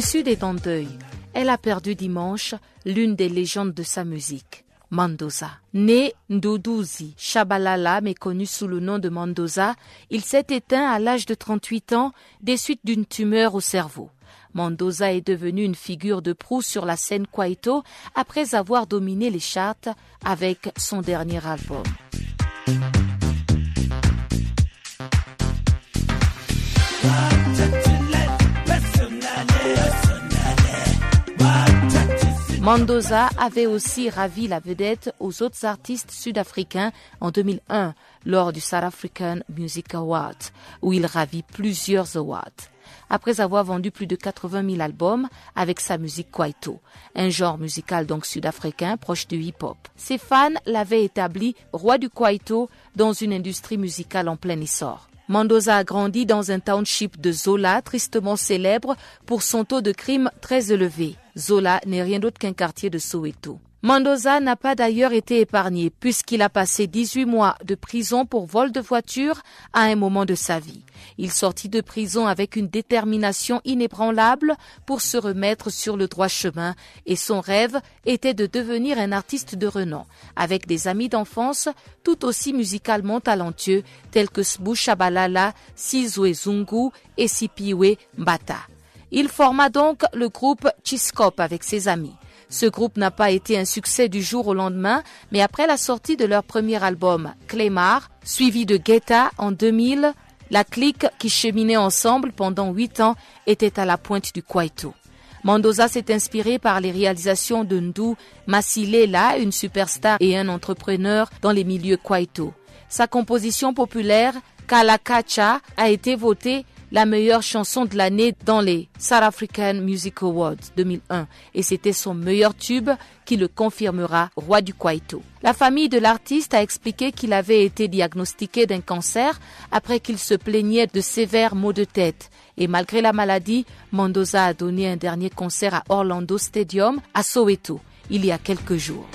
Sud est en deuil. Elle a perdu dimanche l'une des légendes de sa musique. Mendoza. Né Ndoudouzi Shabalala, mais connu sous le nom de Mendoza, il s'est éteint à l'âge de 38 ans des suites d'une tumeur au cerveau. Mendoza est devenu une figure de proue sur la scène Kwaito après avoir dominé les charts avec son dernier album. Mendoza avait aussi ravi la vedette aux autres artistes sud-africains en 2001 lors du South African Music Award, où il ravit plusieurs awards. Après avoir vendu plus de 80 000 albums avec sa musique kwaito, un genre musical donc sud-africain proche du hip-hop. Ses fans l'avaient établi roi du kwaito dans une industrie musicale en plein essor. Mendoza a grandi dans un township de Zola, tristement célèbre pour son taux de crime très élevé. Zola n'est rien d'autre qu'un quartier de Soweto. Mendoza n'a pas d'ailleurs été épargné puisqu'il a passé 18 mois de prison pour vol de voiture à un moment de sa vie. Il sortit de prison avec une détermination inébranlable pour se remettre sur le droit chemin et son rêve était de devenir un artiste de renom avec des amis d'enfance tout aussi musicalement talentueux tels que Sbu Shabalala, Sizwe Zungu et Sipiwe Mbata. Il forma donc le groupe Chiskop avec ses amis. Ce groupe n'a pas été un succès du jour au lendemain, mais après la sortie de leur premier album, Clémar, suivi de Guetta en 2000, la clique qui cheminait ensemble pendant huit ans était à la pointe du Kwaito. Mendoza s'est inspiré par les réalisations de Ndou Masilela, une superstar et un entrepreneur dans les milieux Kwaito. Sa composition populaire, Kalakacha, a été votée la meilleure chanson de l'année dans les South African Music Awards 2001 et c'était son meilleur tube qui le confirmera roi du Kwaito. La famille de l'artiste a expliqué qu'il avait été diagnostiqué d'un cancer après qu'il se plaignait de sévères maux de tête. Et malgré la maladie, Mendoza a donné un dernier concert à Orlando Stadium à Soweto il y a quelques jours.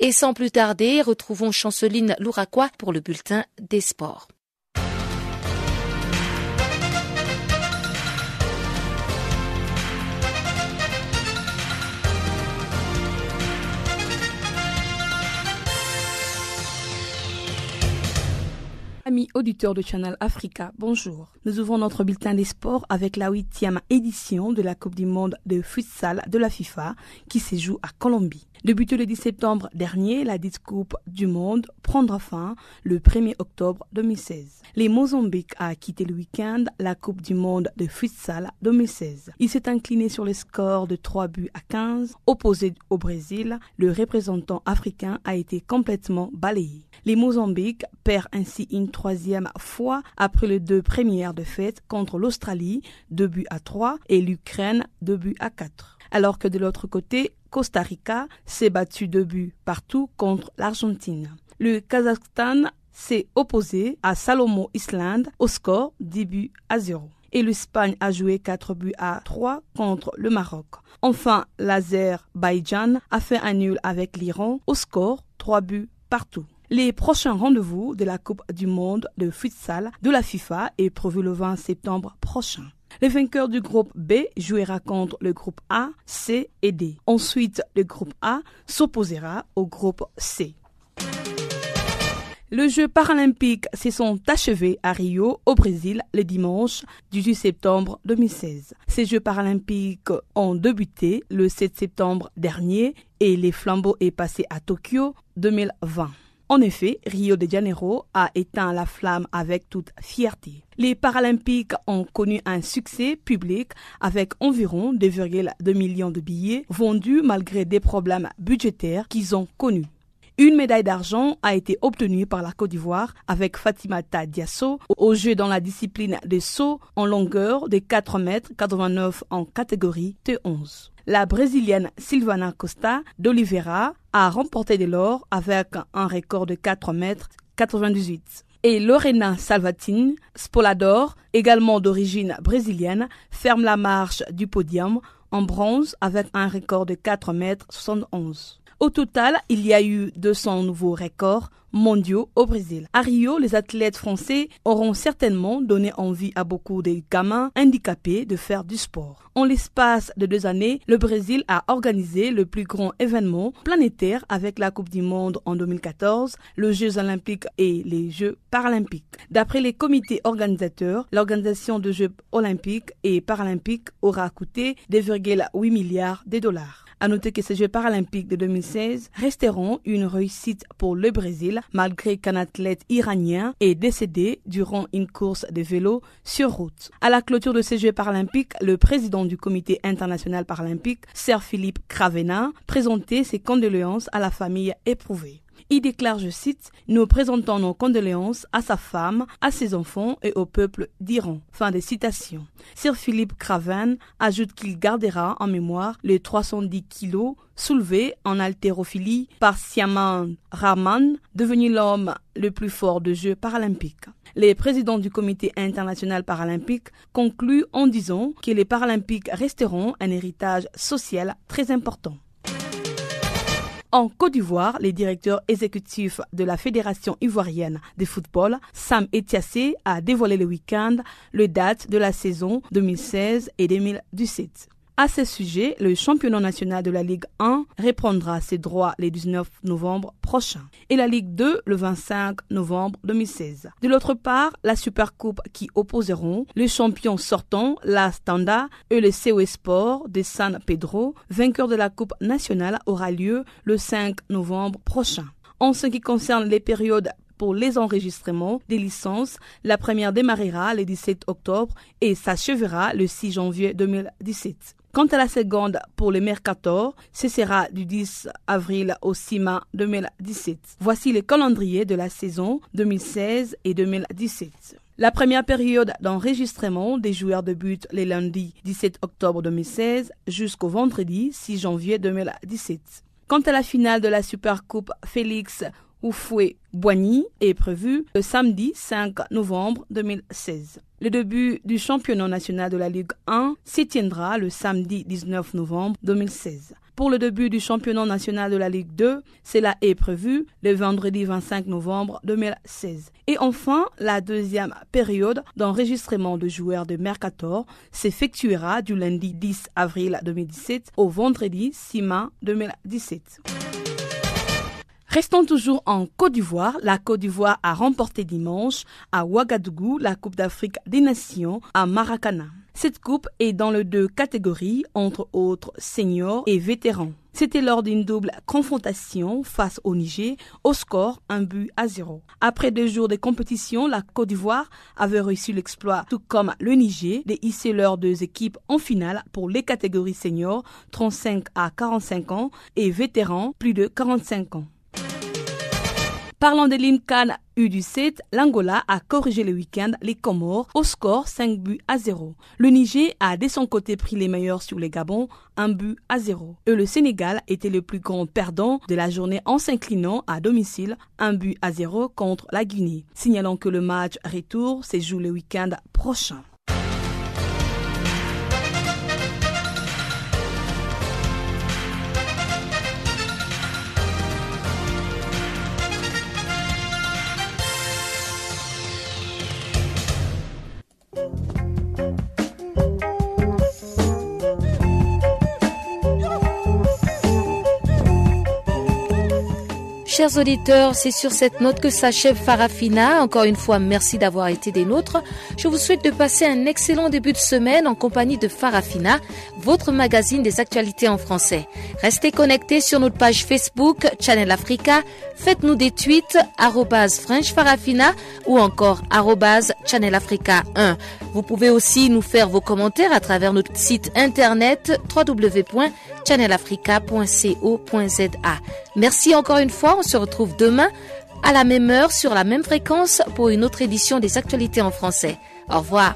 Et sans plus tarder, retrouvons Chanceline Louraquois pour le bulletin des sports. Amis auditeurs de Channel Africa, bonjour. Nous ouvrons notre bulletin des sports avec la huitième édition de la Coupe du Monde de futsal de la FIFA qui se joue à Colombie. Débutée le 10 septembre dernier, la dite Coupe du Monde prendra fin le 1er octobre 2016. Les Mozambique a quitté le week-end la Coupe du Monde de futsal 2016. Il s'est incliné sur le score de 3 buts à 15. Opposé au Brésil, le représentant africain a été complètement balayé. Les Mozambique perdent ainsi une troisième fois après les deux premières défaites contre l'Australie, 2 buts à 3, et l'Ukraine, 2 buts à 4 alors que de l'autre côté, Costa Rica s'est battu de buts partout contre l'Argentine. Le Kazakhstan s'est opposé à Salomo Island au score 10 buts à 0. Et l'Espagne a joué 4 buts à 3 contre le Maroc. Enfin, l'Azerbaïdjan a fait un nul avec l'Iran au score 3 buts partout. Les prochains rendez-vous de la Coupe du monde de futsal de la FIFA est prévu le 20 septembre prochain. Le vainqueur du groupe B jouera contre le groupe A, C et D. Ensuite, le groupe A s'opposera au groupe C. Les Jeux paralympiques se sont achevés à Rio, au Brésil, le dimanche 18 septembre 2016. Ces Jeux paralympiques ont débuté le 7 septembre dernier et les flambeaux est passé à Tokyo 2020. En effet, Rio de Janeiro a éteint la flamme avec toute fierté. Les Paralympiques ont connu un succès public avec environ 2,2 millions de billets vendus malgré des problèmes budgétaires qu'ils ont connus. Une médaille d'argent a été obtenue par la Côte d'Ivoire avec Fatimata Diasso au jeu dans la discipline des sauts en longueur de 4 mètres 89 en catégorie T11 la Brésilienne Silvana Costa d'Oliveira a remporté de l'or avec un record de 4 mètres 98. Et Lorena Salvatine, Spolador, également d'origine brésilienne, ferme la marche du podium en bronze avec un record de 4 mètres 71. Au total, il y a eu 200 nouveaux records mondiaux au Brésil. À Rio, les athlètes français auront certainement donné envie à beaucoup de gamins handicapés de faire du sport. En l'espace de deux années, le Brésil a organisé le plus grand événement planétaire avec la Coupe du Monde en 2014, les Jeux olympiques et les Jeux paralympiques. D'après les comités organisateurs, l'organisation des Jeux olympiques et paralympiques aura coûté 2,8 milliards de dollars. À noter que ces Jeux paralympiques de 2016 resteront une réussite pour le Brésil malgré qu'un athlète iranien est décédé durant une course de vélo sur route. À la clôture de ces Jeux paralympiques, le président du comité international paralympique, Sir Philippe Cravena, présentait ses condoléances à la famille éprouvée. Il déclare, je cite, Nous présentons nos condoléances à sa femme, à ses enfants et au peuple d'Iran. Fin de citation. Sir Philippe Craven ajoute qu'il gardera en mémoire les 310 kilos soulevés en haltérophilie par Siaman Rahman, devenu l'homme le plus fort de Jeux paralympiques. Les présidents du comité international paralympique concluent en disant que les paralympiques resteront un héritage social très important. En Côte d'Ivoire, les directeurs exécutifs de la Fédération ivoirienne de football, Sam Etiassé, a dévoilé le week-end le date de la saison 2016 et 2017. À ce sujet, le championnat national de la Ligue 1 reprendra ses droits le 19 novembre prochain et la Ligue 2 le 25 novembre 2016. De l'autre part, la Supercoupe qui opposeront le champion sortant, la Standa et le COE Sport de San Pedro, vainqueur de la Coupe nationale, aura lieu le 5 novembre prochain. En ce qui concerne les périodes pour les enregistrements des licences, la première démarrera le 17 octobre et s'achèvera le 6 janvier 2017. Quant à la seconde pour le Mercator, ce sera du 10 avril au 6 mai 2017. Voici le calendrier de la saison 2016 et 2017. La première période d'enregistrement des joueurs débute le lundi 17 octobre 2016 jusqu'au vendredi 6 janvier 2017. Quant à la finale de la Supercoupe Félix Oufoué Boigny est prévu le samedi 5 novembre 2016. Le début du championnat national de la Ligue 1 s'y tiendra le samedi 19 novembre 2016. Pour le début du championnat national de la Ligue 2, cela est prévu le vendredi 25 novembre 2016. Et enfin, la deuxième période d'enregistrement de joueurs de Mercator s'effectuera du lundi 10 avril 2017 au vendredi 6 mai 2017. Restons toujours en Côte d'Ivoire. La Côte d'Ivoire a remporté dimanche à Ouagadougou la Coupe d'Afrique des Nations à Maracana. Cette coupe est dans les deux catégories, entre autres seniors et vétérans. C'était lors d'une double confrontation face au Niger, au score un but à zéro. Après deux jours de compétition, la Côte d'Ivoire avait réussi l'exploit, tout comme le Niger, de hisser leurs deux équipes en finale pour les catégories seniors 35 à 45 ans et vétérans plus de 45 ans. Parlant de l'IMCAN U17, l'Angola a corrigé le week-end les Comores au score 5 buts à 0. Le Niger a de son côté pris les meilleurs sur les Gabons, 1 but à 0. Et le Sénégal était le plus grand perdant de la journée en s'inclinant à domicile 1 but à 0 contre la Guinée. Signalons que le match retour se joue le week-end prochain. Chers auditeurs, c'est sur cette note que s'achève Farafina. Encore une fois, merci d'avoir été des nôtres. Je vous souhaite de passer un excellent début de semaine en compagnie de Farafina, votre magazine des actualités en français. Restez connectés sur notre page Facebook, Channel Africa. Faites-nous des tweets, French Farafina ou encore Channel Africa 1. Vous pouvez aussi nous faire vos commentaires à travers notre site internet www.channelafrica.co.za. Merci encore une fois, on se retrouve demain à la même heure sur la même fréquence pour une autre édition des actualités en français. Au revoir.